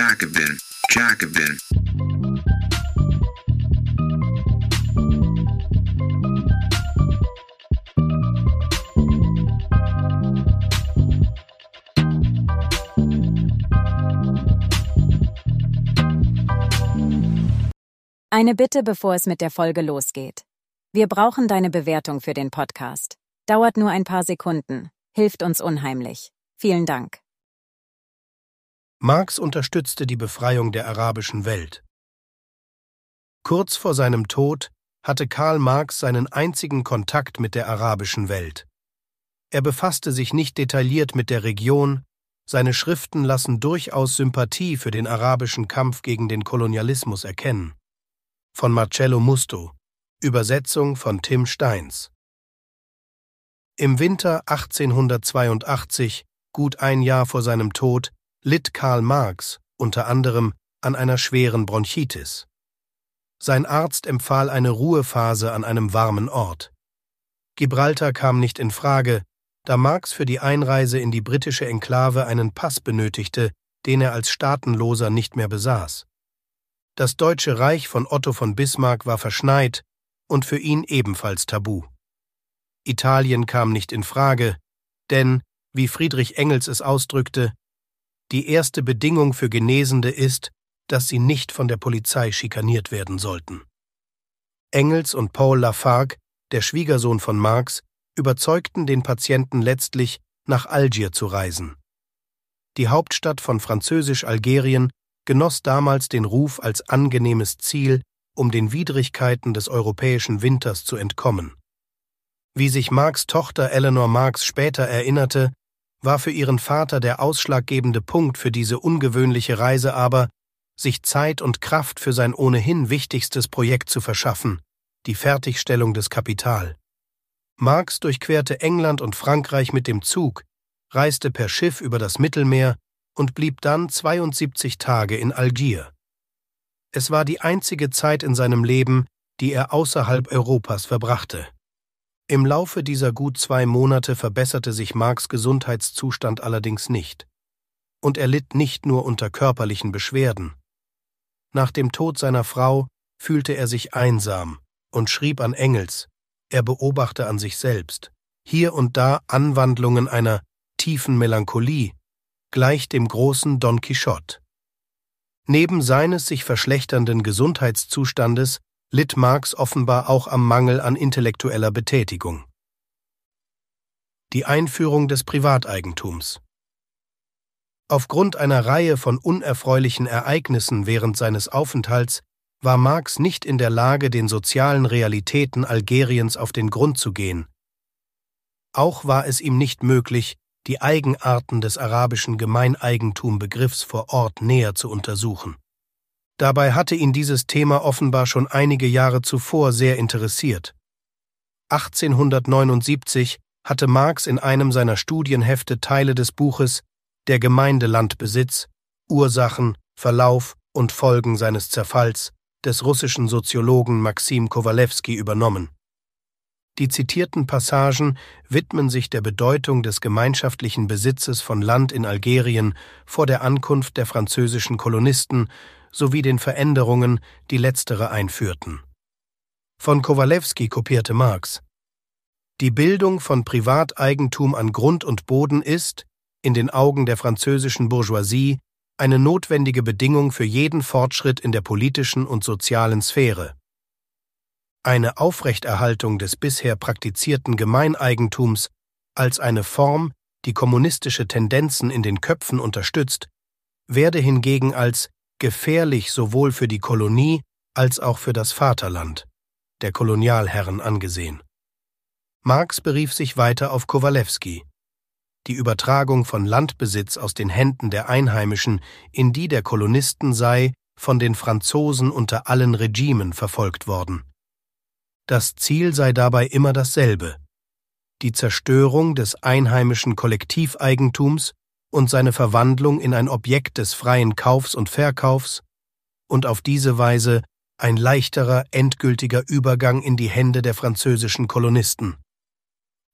Jacobin, Jacobin. Eine Bitte, bevor es mit der Folge losgeht. Wir brauchen deine Bewertung für den Podcast. Dauert nur ein paar Sekunden, hilft uns unheimlich. Vielen Dank. Marx unterstützte die Befreiung der arabischen Welt. Kurz vor seinem Tod hatte Karl Marx seinen einzigen Kontakt mit der arabischen Welt. Er befasste sich nicht detailliert mit der Region, seine Schriften lassen durchaus Sympathie für den arabischen Kampf gegen den Kolonialismus erkennen von Marcello Musto, Übersetzung von Tim Steins. Im Winter 1882, gut ein Jahr vor seinem Tod, litt Karl Marx unter anderem an einer schweren Bronchitis. Sein Arzt empfahl eine Ruhephase an einem warmen Ort. Gibraltar kam nicht in Frage, da Marx für die Einreise in die britische Enklave einen Pass benötigte, den er als Staatenloser nicht mehr besaß. Das Deutsche Reich von Otto von Bismarck war verschneit und für ihn ebenfalls tabu. Italien kam nicht in Frage, denn, wie Friedrich Engels es ausdrückte, die erste Bedingung für Genesende ist, dass sie nicht von der Polizei schikaniert werden sollten. Engels und Paul Lafargue, der Schwiegersohn von Marx, überzeugten den Patienten letztlich, nach Algier zu reisen. Die Hauptstadt von Französisch-Algerien genoss damals den Ruf als angenehmes Ziel, um den Widrigkeiten des europäischen Winters zu entkommen. Wie sich Marx Tochter Eleanor Marx später erinnerte, war für ihren Vater der ausschlaggebende Punkt für diese ungewöhnliche Reise aber, sich Zeit und Kraft für sein ohnehin wichtigstes Projekt zu verschaffen, die Fertigstellung des Kapital. Marx durchquerte England und Frankreich mit dem Zug, reiste per Schiff über das Mittelmeer und blieb dann 72 Tage in Algier. Es war die einzige Zeit in seinem Leben, die er außerhalb Europas verbrachte. Im Laufe dieser gut zwei Monate verbesserte sich Marks Gesundheitszustand allerdings nicht. Und er litt nicht nur unter körperlichen Beschwerden. Nach dem Tod seiner Frau fühlte er sich einsam und schrieb an Engels, er beobachte an sich selbst, hier und da Anwandlungen einer tiefen Melancholie, gleich dem großen Don Quixote. Neben seines sich verschlechternden Gesundheitszustandes litt Marx offenbar auch am Mangel an intellektueller Betätigung. Die Einführung des Privateigentums Aufgrund einer Reihe von unerfreulichen Ereignissen während seines Aufenthalts war Marx nicht in der Lage, den sozialen Realitäten Algeriens auf den Grund zu gehen. Auch war es ihm nicht möglich, die Eigenarten des arabischen Gemeineigentumbegriffs vor Ort näher zu untersuchen. Dabei hatte ihn dieses Thema offenbar schon einige Jahre zuvor sehr interessiert. 1879 hatte Marx in einem seiner Studienhefte Teile des Buches Der Gemeindelandbesitz, Ursachen, Verlauf und Folgen seines Zerfalls des russischen Soziologen Maxim Kowalewski übernommen. Die zitierten Passagen widmen sich der Bedeutung des gemeinschaftlichen Besitzes von Land in Algerien vor der Ankunft der französischen Kolonisten sowie den Veränderungen, die letztere einführten. Von Kowalewski kopierte Marx. Die Bildung von Privateigentum an Grund und Boden ist, in den Augen der französischen Bourgeoisie, eine notwendige Bedingung für jeden Fortschritt in der politischen und sozialen Sphäre. Eine Aufrechterhaltung des bisher praktizierten Gemeineigentums als eine Form, die kommunistische Tendenzen in den Köpfen unterstützt, werde hingegen als gefährlich sowohl für die Kolonie als auch für das Vaterland der Kolonialherren angesehen. Marx berief sich weiter auf Kowalewski. Die Übertragung von Landbesitz aus den Händen der Einheimischen in die der Kolonisten sei von den Franzosen unter allen Regimen verfolgt worden. Das Ziel sei dabei immer dasselbe die Zerstörung des einheimischen Kollektiveigentums und seine Verwandlung in ein Objekt des freien Kaufs und Verkaufs und auf diese Weise ein leichterer, endgültiger Übergang in die Hände der französischen Kolonisten.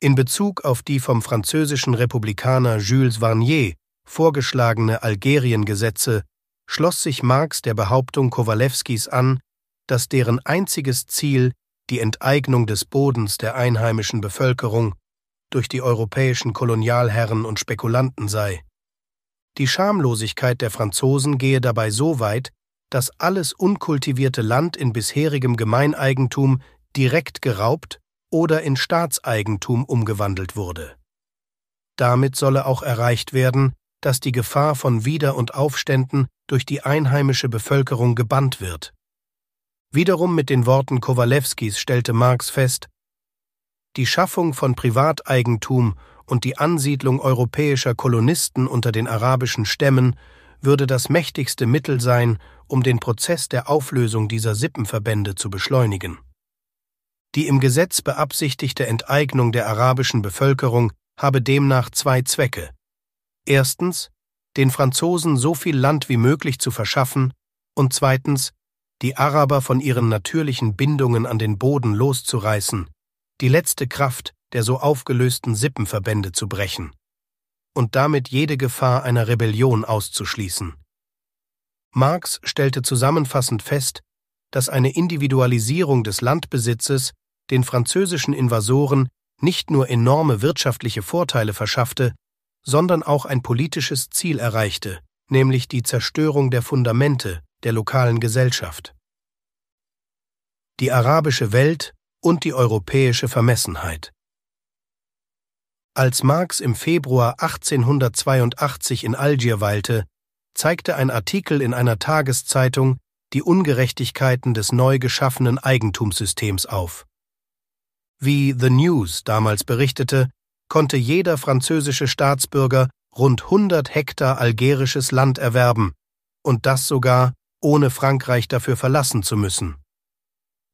In Bezug auf die vom französischen Republikaner Jules Varnier vorgeschlagene Algeriengesetze schloss sich Marx der Behauptung Kowalewskis an, dass deren einziges Ziel die Enteignung des Bodens der einheimischen Bevölkerung durch die europäischen Kolonialherren und Spekulanten sei. Die Schamlosigkeit der Franzosen gehe dabei so weit, dass alles unkultivierte Land in bisherigem Gemeineigentum direkt geraubt oder in Staatseigentum umgewandelt wurde. Damit solle auch erreicht werden, dass die Gefahr von Wider- und Aufständen durch die einheimische Bevölkerung gebannt wird. Wiederum mit den Worten Kowalewskis stellte Marx fest, die Schaffung von Privateigentum und die Ansiedlung europäischer Kolonisten unter den arabischen Stämmen würde das mächtigste Mittel sein, um den Prozess der Auflösung dieser Sippenverbände zu beschleunigen. Die im Gesetz beabsichtigte Enteignung der arabischen Bevölkerung habe demnach zwei Zwecke. Erstens, den Franzosen so viel Land wie möglich zu verschaffen und zweitens, die Araber von ihren natürlichen Bindungen an den Boden loszureißen, die letzte Kraft der so aufgelösten Sippenverbände zu brechen und damit jede Gefahr einer Rebellion auszuschließen. Marx stellte zusammenfassend fest, dass eine Individualisierung des Landbesitzes den französischen Invasoren nicht nur enorme wirtschaftliche Vorteile verschaffte, sondern auch ein politisches Ziel erreichte, nämlich die Zerstörung der Fundamente der lokalen Gesellschaft. Die arabische Welt und die europäische Vermessenheit. Als Marx im Februar 1882 in Algier weilte, zeigte ein Artikel in einer Tageszeitung die Ungerechtigkeiten des neu geschaffenen Eigentumssystems auf. Wie The News damals berichtete, konnte jeder französische Staatsbürger rund 100 Hektar algerisches Land erwerben, und das sogar, ohne Frankreich dafür verlassen zu müssen.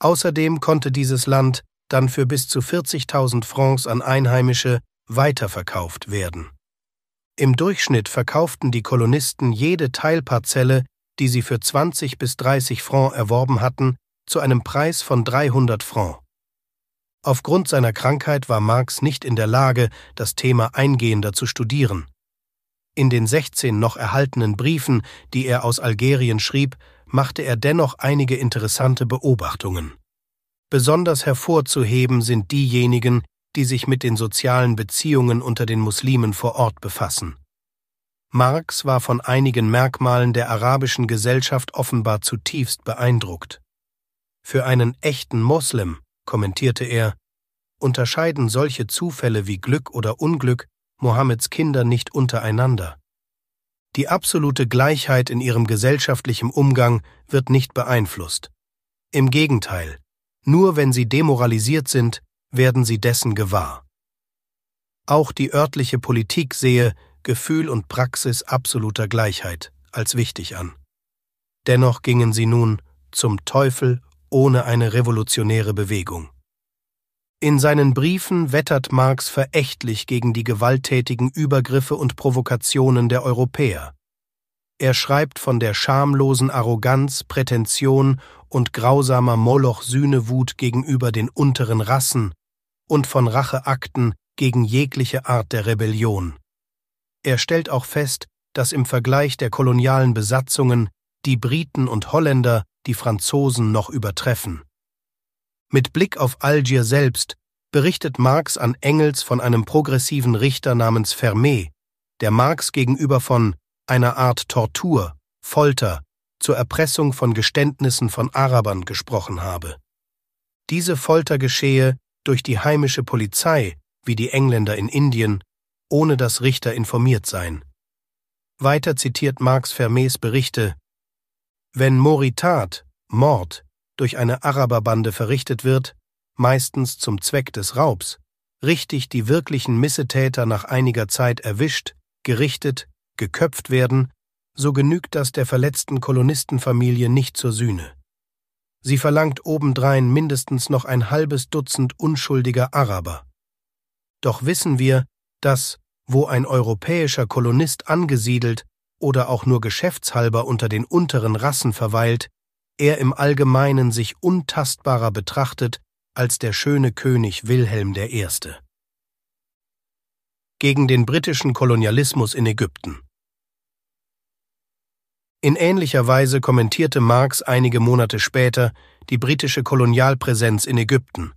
Außerdem konnte dieses Land dann für bis zu 40.000 Francs an Einheimische weiterverkauft werden. Im Durchschnitt verkauften die Kolonisten jede Teilparzelle, die sie für 20 bis 30 Francs erworben hatten, zu einem Preis von 300 Francs. Aufgrund seiner Krankheit war Marx nicht in der Lage, das Thema eingehender zu studieren. In den 16 noch erhaltenen Briefen, die er aus Algerien schrieb, machte er dennoch einige interessante Beobachtungen. Besonders hervorzuheben sind diejenigen, die sich mit den sozialen Beziehungen unter den Muslimen vor Ort befassen. Marx war von einigen Merkmalen der arabischen Gesellschaft offenbar zutiefst beeindruckt. Für einen echten Moslem kommentierte er, unterscheiden solche Zufälle wie Glück oder Unglück Mohammeds Kinder nicht untereinander. Die absolute Gleichheit in ihrem gesellschaftlichen Umgang wird nicht beeinflusst. Im Gegenteil, nur wenn sie demoralisiert sind, werden sie dessen gewahr. Auch die örtliche Politik sehe Gefühl und Praxis absoluter Gleichheit als wichtig an. Dennoch gingen sie nun zum Teufel ohne eine revolutionäre Bewegung. In seinen Briefen wettert Marx verächtlich gegen die gewalttätigen Übergriffe und Provokationen der Europäer. Er schreibt von der schamlosen Arroganz, Prätention und grausamer Moloch-Sühnewut gegenüber den unteren Rassen und von Racheakten gegen jegliche Art der Rebellion. Er stellt auch fest, dass im Vergleich der kolonialen Besatzungen die Briten und Holländer die Franzosen noch übertreffen. Mit Blick auf Algier selbst berichtet Marx an Engels von einem progressiven Richter namens Fermé, der Marx gegenüber von einer Art Tortur, Folter, zur Erpressung von Geständnissen von Arabern gesprochen habe. Diese Folter geschehe durch die heimische Polizei, wie die Engländer in Indien, ohne dass Richter informiert seien. Weiter zitiert Marx Fermés Berichte wenn Moritat, Mord, durch eine Araberbande verrichtet wird, meistens zum Zweck des Raubs, richtig die wirklichen Missetäter nach einiger Zeit erwischt, gerichtet, geköpft werden, so genügt das der verletzten Kolonistenfamilie nicht zur Sühne. Sie verlangt obendrein mindestens noch ein halbes Dutzend unschuldiger Araber. Doch wissen wir, dass, wo ein europäischer Kolonist angesiedelt oder auch nur geschäftshalber unter den unteren Rassen verweilt, er im Allgemeinen sich untastbarer betrachtet als der schöne König Wilhelm I. Gegen den britischen Kolonialismus in Ägypten In ähnlicher Weise kommentierte Marx einige Monate später die britische Kolonialpräsenz in Ägypten.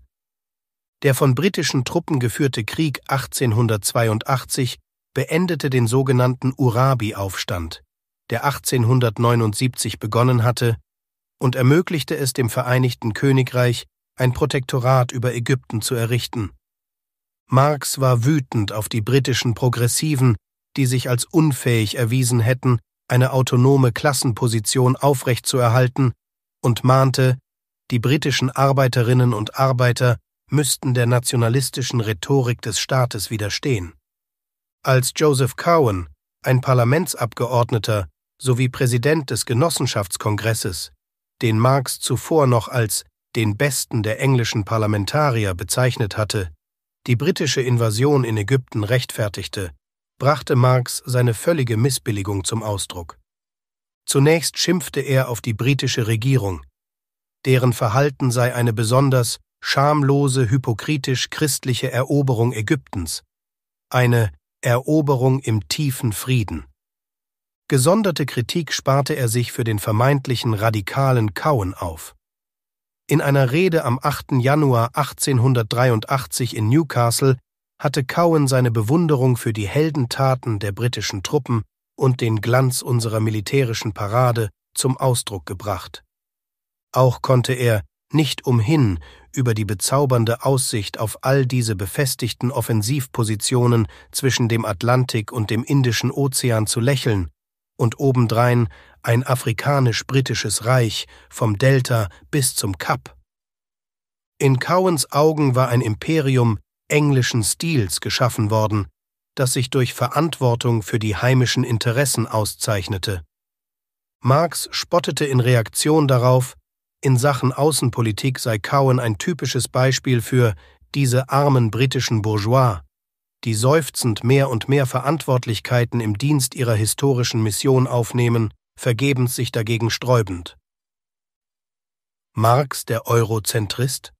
Der von britischen Truppen geführte Krieg 1882 beendete den sogenannten Urabi-Aufstand, der 1879 begonnen hatte, und ermöglichte es dem Vereinigten Königreich, ein Protektorat über Ägypten zu errichten. Marx war wütend auf die britischen Progressiven, die sich als unfähig erwiesen hätten, eine autonome Klassenposition aufrechtzuerhalten, und mahnte, die britischen Arbeiterinnen und Arbeiter müssten der nationalistischen Rhetorik des Staates widerstehen. Als Joseph Cowen, ein Parlamentsabgeordneter sowie Präsident des Genossenschaftskongresses, den Marx zuvor noch als den besten der englischen Parlamentarier bezeichnet hatte, die britische Invasion in Ägypten rechtfertigte, brachte Marx seine völlige Missbilligung zum Ausdruck. Zunächst schimpfte er auf die britische Regierung, deren Verhalten sei eine besonders schamlose, hypokritisch christliche Eroberung Ägyptens, eine Eroberung im tiefen Frieden. Gesonderte Kritik sparte er sich für den vermeintlichen radikalen Kauen auf. In einer Rede am 8. Januar 1883 in Newcastle hatte Cowen seine Bewunderung für die Heldentaten der britischen Truppen und den Glanz unserer militärischen Parade zum Ausdruck gebracht. Auch konnte er nicht umhin, über die bezaubernde Aussicht auf all diese befestigten Offensivpositionen zwischen dem Atlantik und dem Indischen Ozean zu lächeln und obendrein ein afrikanisch-britisches Reich vom Delta bis zum Kap. In Cowens Augen war ein Imperium englischen Stils geschaffen worden, das sich durch Verantwortung für die heimischen Interessen auszeichnete. Marx spottete in Reaktion darauf, in Sachen Außenpolitik sei Cowen ein typisches Beispiel für diese armen britischen Bourgeois, die seufzend mehr und mehr Verantwortlichkeiten im Dienst ihrer historischen Mission aufnehmen, vergebens sich dagegen sträubend. Marx der Eurozentrist?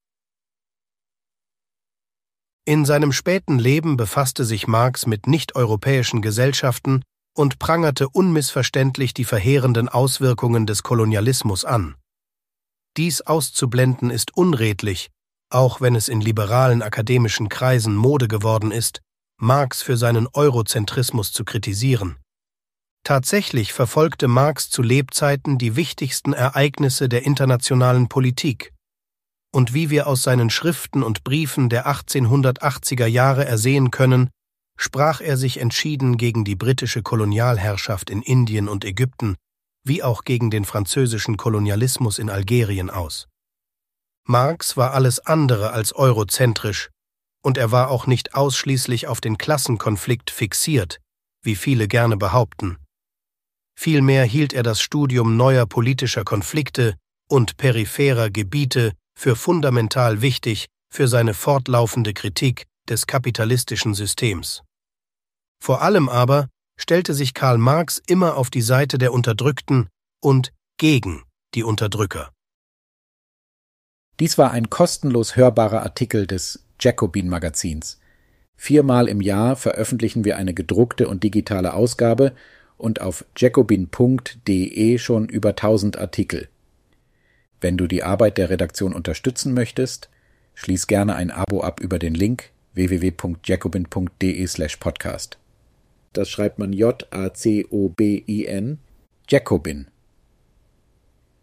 In seinem späten Leben befasste sich Marx mit nichteuropäischen Gesellschaften und prangerte unmissverständlich die verheerenden Auswirkungen des Kolonialismus an. Dies auszublenden ist unredlich, auch wenn es in liberalen akademischen Kreisen Mode geworden ist, Marx für seinen Eurozentrismus zu kritisieren. Tatsächlich verfolgte Marx zu Lebzeiten die wichtigsten Ereignisse der internationalen Politik, und wie wir aus seinen Schriften und Briefen der 1880er Jahre ersehen können, sprach er sich entschieden gegen die britische Kolonialherrschaft in Indien und Ägypten, wie auch gegen den französischen Kolonialismus in Algerien aus. Marx war alles andere als eurozentrisch, und er war auch nicht ausschließlich auf den Klassenkonflikt fixiert, wie viele gerne behaupten. Vielmehr hielt er das Studium neuer politischer Konflikte und peripherer Gebiete für fundamental wichtig für seine fortlaufende Kritik des kapitalistischen Systems. Vor allem aber stellte sich Karl Marx immer auf die Seite der Unterdrückten und gegen die Unterdrücker. Dies war ein kostenlos hörbarer Artikel des Jacobin Magazins. Viermal im Jahr veröffentlichen wir eine gedruckte und digitale Ausgabe und auf jacobin.de schon über 1000 Artikel. Wenn du die Arbeit der Redaktion unterstützen möchtest, schließ gerne ein Abo ab über den Link www.jacobin.de/podcast. Das schreibt man J-A-C-O-B-I-N, Jacobin.